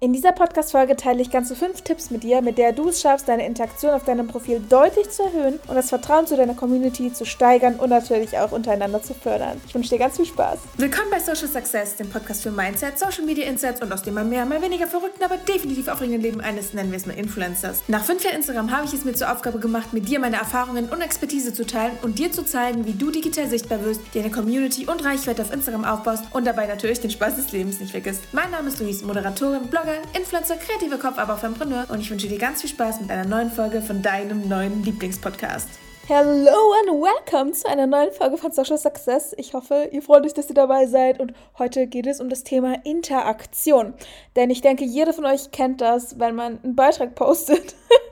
In dieser Podcast-Folge teile ich ganze fünf Tipps mit dir, mit der du es schaffst, deine Interaktion auf deinem Profil deutlich zu erhöhen und das Vertrauen zu deiner Community zu steigern und natürlich auch untereinander zu fördern. Ich wünsche dir ganz viel Spaß. Willkommen bei Social Success, dem Podcast für Mindset, Social Media Insights und aus dem mal mehr, mal weniger verrückten, aber definitiv aufregenden Leben eines, nennen wir es mal Influencers. Nach fünf Jahren Instagram habe ich es mir zur Aufgabe gemacht, mit dir meine Erfahrungen und Expertise zu teilen und dir zu zeigen, wie du digital sichtbar wirst, dir eine Community und Reichweite auf Instagram aufbaust und dabei natürlich den Spaß des Lebens nicht vergisst. Mein Name ist Luis, Moderatorin, Blogger, Influencer, kreative Kopf, aber auch Fempreneur und ich wünsche dir ganz viel Spaß mit einer neuen Folge von deinem neuen Lieblingspodcast. Hello and welcome zu einer neuen Folge von Social Success. Ich hoffe, ihr freut euch, dass ihr dabei seid. Und heute geht es um das Thema Interaktion. Denn ich denke, jeder von euch kennt das, wenn man einen Beitrag postet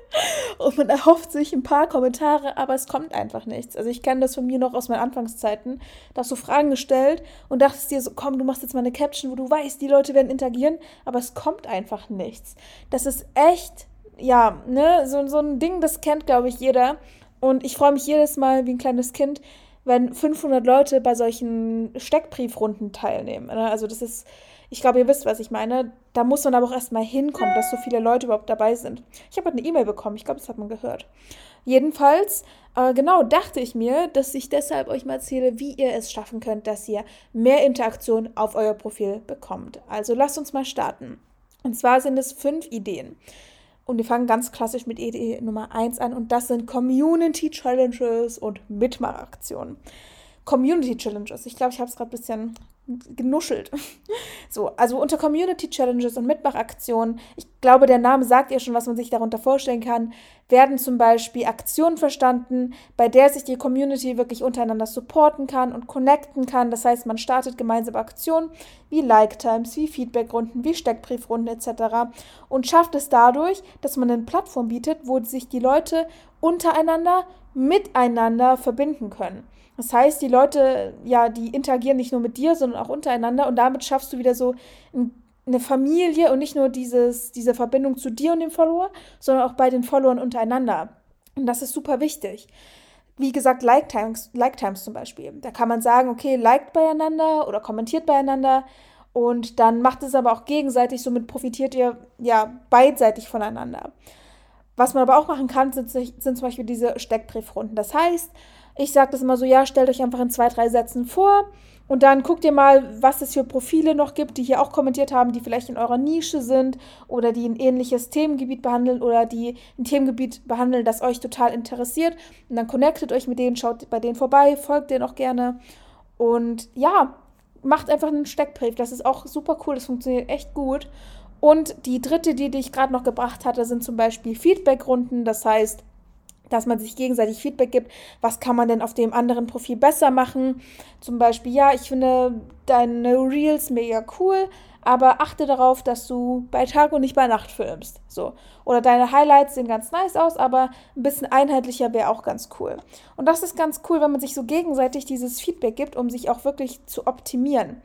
und man erhofft sich ein paar Kommentare, aber es kommt einfach nichts. Also ich kenne das von mir noch aus meinen Anfangszeiten. Da hast du Fragen gestellt und dachtest dir so, komm, du machst jetzt mal eine Caption, wo du weißt, die Leute werden interagieren, aber es kommt einfach nichts. Das ist echt, ja, ne, so, so ein Ding, das kennt, glaube ich, jeder. Und ich freue mich jedes Mal wie ein kleines Kind, wenn 500 Leute bei solchen Steckbriefrunden teilnehmen. Ne? Also das ist ich glaube, ihr wisst, was ich meine. Da muss man aber auch erstmal hinkommen, dass so viele Leute überhaupt dabei sind. Ich habe eine E-Mail bekommen, ich glaube, das hat man gehört. Jedenfalls, äh, genau, dachte ich mir, dass ich deshalb euch mal erzähle, wie ihr es schaffen könnt, dass ihr mehr Interaktion auf euer Profil bekommt. Also lasst uns mal starten. Und zwar sind es fünf Ideen. Und wir fangen ganz klassisch mit Idee Nummer eins an und das sind Community Challenges und Mitmachaktionen. Community Challenges. Ich glaube, ich habe es gerade ein bisschen genuschelt. So, also unter Community Challenges und Mitmachaktionen, ich glaube, der Name sagt ja schon, was man sich darunter vorstellen kann, werden zum Beispiel Aktionen verstanden, bei der sich die Community wirklich untereinander supporten kann und connecten kann. Das heißt, man startet gemeinsame Aktionen wie Like-Times, wie Feedback-Runden, wie Steckbriefrunden etc. und schafft es dadurch, dass man eine Plattform bietet, wo sich die Leute untereinander miteinander verbinden können. Das heißt, die Leute, ja, die interagieren nicht nur mit dir, sondern auch untereinander und damit schaffst du wieder so eine Familie und nicht nur dieses, diese Verbindung zu dir und dem Follower, sondern auch bei den Followern untereinander. Und das ist super wichtig. Wie gesagt, Like Times, like Times zum Beispiel. Da kann man sagen, okay, liked beieinander oder kommentiert beieinander und dann macht es aber auch gegenseitig, somit profitiert ihr ja beidseitig voneinander. Was man aber auch machen kann, sind, sind zum Beispiel diese Steckbriefrunden. Das heißt, ich sage das immer so, ja, stellt euch einfach in zwei, drei Sätzen vor und dann guckt ihr mal, was es für Profile noch gibt, die hier auch kommentiert haben, die vielleicht in eurer Nische sind oder die ein ähnliches Themengebiet behandeln oder die ein Themengebiet behandeln, das euch total interessiert. Und dann connectet euch mit denen, schaut bei denen vorbei, folgt denen auch gerne. Und ja, macht einfach einen Steckbrief. Das ist auch super cool, das funktioniert echt gut. Und die dritte, die, die ich gerade noch gebracht hatte, sind zum Beispiel Feedbackrunden. Das heißt, dass man sich gegenseitig Feedback gibt, was kann man denn auf dem anderen Profil besser machen. Zum Beispiel, ja, ich finde deine Reels mega cool, aber achte darauf, dass du bei Tag und nicht bei Nacht filmst. So. Oder deine Highlights sehen ganz nice aus, aber ein bisschen einheitlicher wäre auch ganz cool. Und das ist ganz cool, wenn man sich so gegenseitig dieses Feedback gibt, um sich auch wirklich zu optimieren.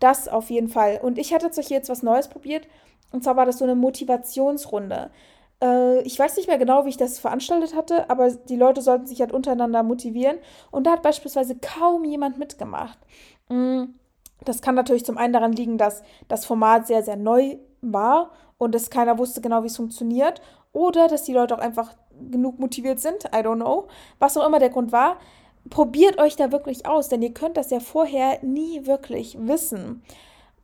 Das auf jeden Fall. Und ich hatte jetzt was Neues probiert. Und zwar war das so eine Motivationsrunde. Äh, ich weiß nicht mehr genau, wie ich das veranstaltet hatte, aber die Leute sollten sich halt untereinander motivieren. Und da hat beispielsweise kaum jemand mitgemacht. Mm, das kann natürlich zum einen daran liegen, dass das Format sehr, sehr neu war und dass keiner wusste genau, wie es funktioniert. Oder dass die Leute auch einfach genug motiviert sind. I don't know. Was auch immer der Grund war. Probiert euch da wirklich aus, denn ihr könnt das ja vorher nie wirklich wissen,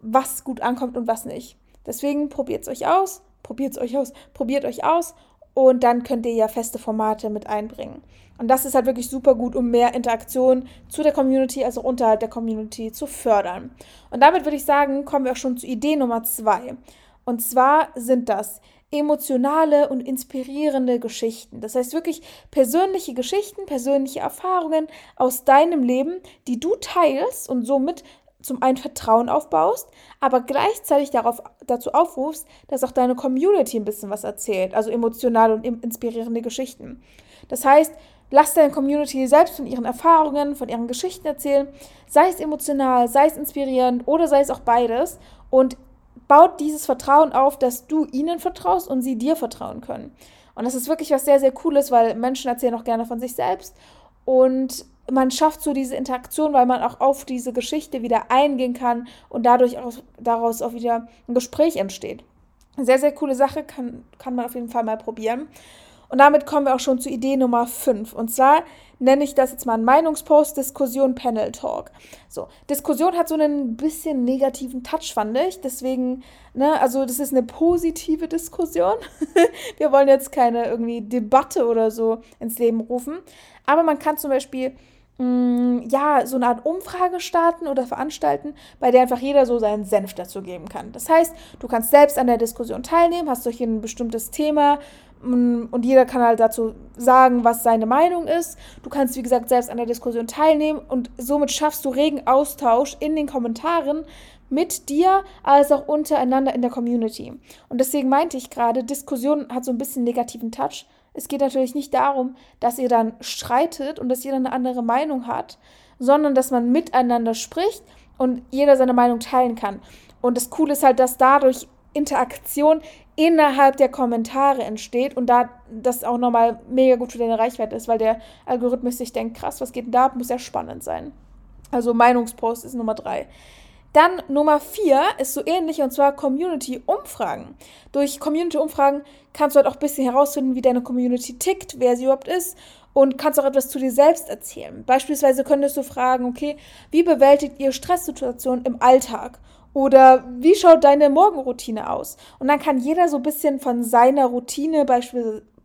was gut ankommt und was nicht. Deswegen probiert es euch aus probiert es euch aus, probiert euch aus und dann könnt ihr ja feste Formate mit einbringen. Und das ist halt wirklich super gut, um mehr Interaktion zu der Community, also unterhalb der Community zu fördern. Und damit würde ich sagen, kommen wir auch schon zu Idee Nummer zwei. Und zwar sind das emotionale und inspirierende Geschichten. Das heißt wirklich persönliche Geschichten, persönliche Erfahrungen aus deinem Leben, die du teilst und somit zum einen Vertrauen aufbaust, aber gleichzeitig darauf, dazu aufrufst, dass auch deine Community ein bisschen was erzählt, also emotionale und inspirierende Geschichten. Das heißt, lass deine Community selbst von ihren Erfahrungen, von ihren Geschichten erzählen, sei es emotional, sei es inspirierend oder sei es auch beides und baut dieses Vertrauen auf, dass du ihnen vertraust und sie dir vertrauen können. Und das ist wirklich was sehr, sehr Cooles, weil Menschen erzählen auch gerne von sich selbst und man schafft so diese Interaktion, weil man auch auf diese Geschichte wieder eingehen kann und dadurch auch, daraus auch wieder ein Gespräch entsteht. Sehr, sehr coole Sache, kann, kann man auf jeden Fall mal probieren. Und damit kommen wir auch schon zu Idee Nummer 5. Und zwar nenne ich das jetzt mal Meinungspost, Diskussion, Panel Talk. So, Diskussion hat so einen bisschen negativen Touch, fand ich. Deswegen, ne, also das ist eine positive Diskussion. wir wollen jetzt keine irgendwie Debatte oder so ins Leben rufen. Aber man kann zum Beispiel mm, ja, so eine Art Umfrage starten oder veranstalten, bei der einfach jeder so seinen Senf dazu geben kann. Das heißt, du kannst selbst an der Diskussion teilnehmen, hast durch ein bestimmtes Thema Mm, und jeder kann halt dazu sagen, was seine Meinung ist. Du kannst, wie gesagt, selbst an der Diskussion teilnehmen und somit schaffst du regen Austausch in den Kommentaren mit dir als auch untereinander in der Community. Und deswegen meinte ich gerade, Diskussion hat so ein bisschen negativen Touch. Es geht natürlich nicht darum, dass ihr dann streitet und dass jeder eine andere Meinung hat, sondern dass man miteinander spricht und jeder seine Meinung teilen kann. Und das Coole ist halt, dass dadurch Interaktion innerhalb der Kommentare entsteht und da das auch nochmal mega gut für deine Reichweite ist, weil der Algorithmus sich denkt, krass, was geht denn da? Muss ja spannend sein. Also Meinungspost ist Nummer drei. Dann Nummer vier ist so ähnlich und zwar Community-Umfragen. Durch Community-Umfragen kannst du halt auch ein bisschen herausfinden, wie deine Community tickt, wer sie überhaupt ist und kannst auch etwas zu dir selbst erzählen. Beispielsweise könntest du fragen, okay, wie bewältigt ihr Stresssituationen im Alltag? Oder wie schaut deine Morgenroutine aus? Und dann kann jeder so ein bisschen von seiner Routine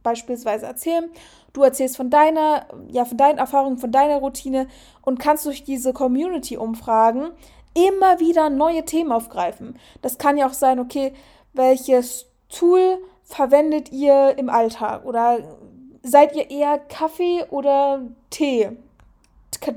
beispielsweise, erzählen. Du erzählst von deiner, ja, von deinen Erfahrungen, von deiner Routine und kannst durch diese Community-Umfragen immer wieder neue Themen aufgreifen. Das kann ja auch sein, okay, welches Tool verwendet ihr im Alltag? Oder seid ihr eher Kaffee oder Tee?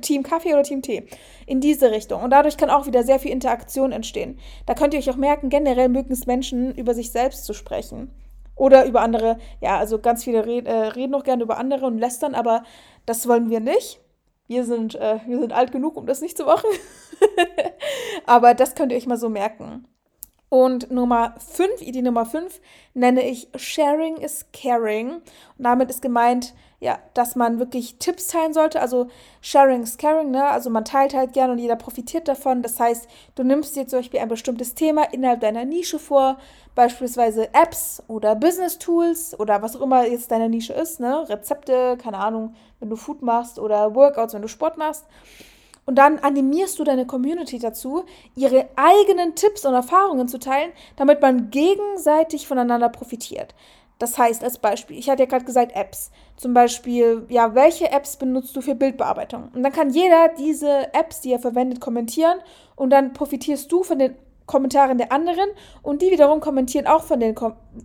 Team Kaffee oder Team Tee. In diese Richtung. Und dadurch kann auch wieder sehr viel Interaktion entstehen. Da könnt ihr euch auch merken, generell mögen es Menschen, über sich selbst zu sprechen. Oder über andere, ja, also ganz viele äh, reden auch gerne über andere und lästern, aber das wollen wir nicht. Wir sind, äh, wir sind alt genug, um das nicht zu machen. aber das könnt ihr euch mal so merken. Und Nummer 5, Idee Nummer 5, nenne ich Sharing is Caring. Und damit ist gemeint, ja, dass man wirklich Tipps teilen sollte. Also Sharing is Caring, ne? Also man teilt halt gerne und jeder profitiert davon. Das heißt, du nimmst dir zum Beispiel ein bestimmtes Thema innerhalb deiner Nische vor, beispielsweise Apps oder Business Tools oder was auch immer jetzt deine Nische ist, ne? Rezepte, keine Ahnung, wenn du Food machst oder Workouts, wenn du Sport machst. Und dann animierst du deine Community dazu, ihre eigenen Tipps und Erfahrungen zu teilen, damit man gegenseitig voneinander profitiert. Das heißt, als Beispiel, ich hatte ja gerade gesagt, Apps. Zum Beispiel, ja, welche Apps benutzt du für Bildbearbeitung? Und dann kann jeder diese Apps, die er verwendet, kommentieren und dann profitierst du von den Kommentaren der anderen und die wiederum kommentieren auch von den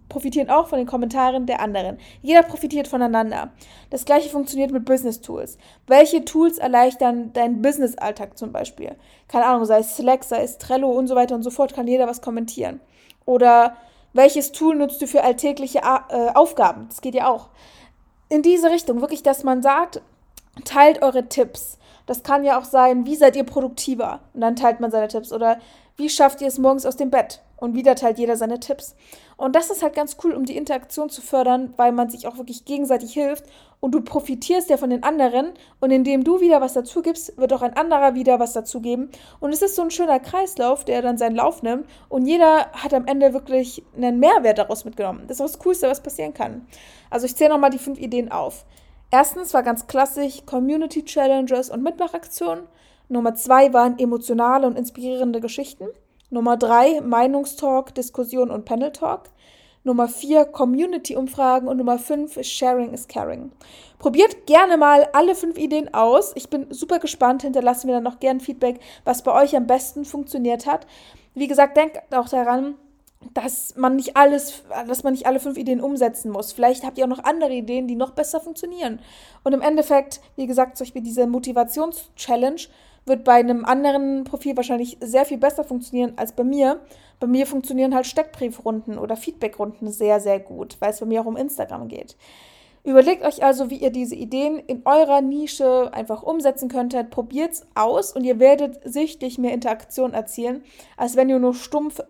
profitieren auch von den Kommentaren der anderen. Jeder profitiert voneinander. Das gleiche funktioniert mit Business Tools. Welche Tools erleichtern deinen Business-Alltag zum Beispiel? Keine Ahnung, sei es Slack, sei es Trello und so weiter und so fort, kann jeder was kommentieren. Oder welches Tool nutzt du für alltägliche äh, Aufgaben? Das geht ja auch. In diese Richtung, wirklich, dass man sagt, teilt eure Tipps. Das kann ja auch sein, wie seid ihr produktiver? Und dann teilt man seine Tipps. Oder wie schafft ihr es morgens aus dem Bett? Und wieder teilt jeder seine Tipps. Und das ist halt ganz cool, um die Interaktion zu fördern, weil man sich auch wirklich gegenseitig hilft und du profitierst ja von den anderen und indem du wieder was dazu gibst, wird auch ein anderer wieder was dazugeben. Und es ist so ein schöner Kreislauf, der dann seinen Lauf nimmt und jeder hat am Ende wirklich einen Mehrwert daraus mitgenommen. Das ist auch das Coolste, was passieren kann. Also ich zähle nochmal die fünf Ideen auf. Erstens war ganz klassisch Community Challenges und Mitmachaktionen. Nummer zwei waren emotionale und inspirierende Geschichten. Nummer drei Meinungstalk, Diskussion und Panel Talk. Nummer vier Community-Umfragen und Nummer fünf Sharing is Caring. Probiert gerne mal alle fünf Ideen aus. Ich bin super gespannt. Hinterlasst mir dann noch gerne Feedback, was bei euch am besten funktioniert hat. Wie gesagt, denkt auch daran, dass man nicht alles, dass man nicht alle fünf Ideen umsetzen muss. Vielleicht habt ihr auch noch andere Ideen, die noch besser funktionieren. Und im Endeffekt, wie gesagt, zum Beispiel diese Motivations-Challenge wird bei einem anderen Profil wahrscheinlich sehr viel besser funktionieren als bei mir. Bei mir funktionieren halt Steckbriefrunden oder Feedbackrunden sehr, sehr gut, weil es bei mir auch um Instagram geht. Überlegt euch also, wie ihr diese Ideen in eurer Nische einfach umsetzen könntet. Probiert es aus und ihr werdet sichtlich mehr Interaktion erzielen, als wenn ihr nur stumpf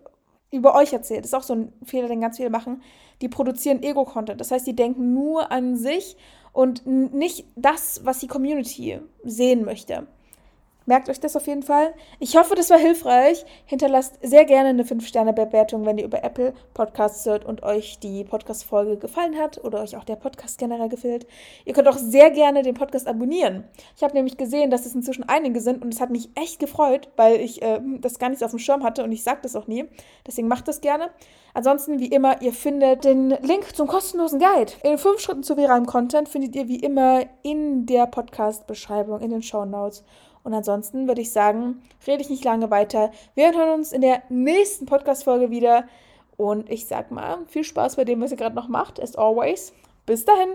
über euch erzählt. Das ist auch so ein Fehler, den ganz viele machen. Die produzieren Ego-Content. Das heißt, die denken nur an sich und nicht das, was die Community sehen möchte. Merkt euch das auf jeden Fall. Ich hoffe, das war hilfreich. Hinterlasst sehr gerne eine 5-Sterne-Bewertung, wenn ihr über Apple Podcasts hört und euch die Podcast-Folge gefallen hat oder euch auch der Podcast generell gefällt. Ihr könnt auch sehr gerne den Podcast abonnieren. Ich habe nämlich gesehen, dass es inzwischen einige sind und es hat mich echt gefreut, weil ich äh, das gar nicht auf dem Schirm hatte und ich sage das auch nie. Deswegen macht das gerne. Ansonsten, wie immer, ihr findet den Link zum kostenlosen Guide in fünf Schritten zu viralem Content findet ihr wie immer in der Podcast-Beschreibung, in den Show Notes. Und ansonsten würde ich sagen, rede ich nicht lange weiter. Wir hören uns in der nächsten Podcast-Folge wieder. Und ich sag mal, viel Spaß bei dem, was ihr gerade noch macht, as always. Bis dahin.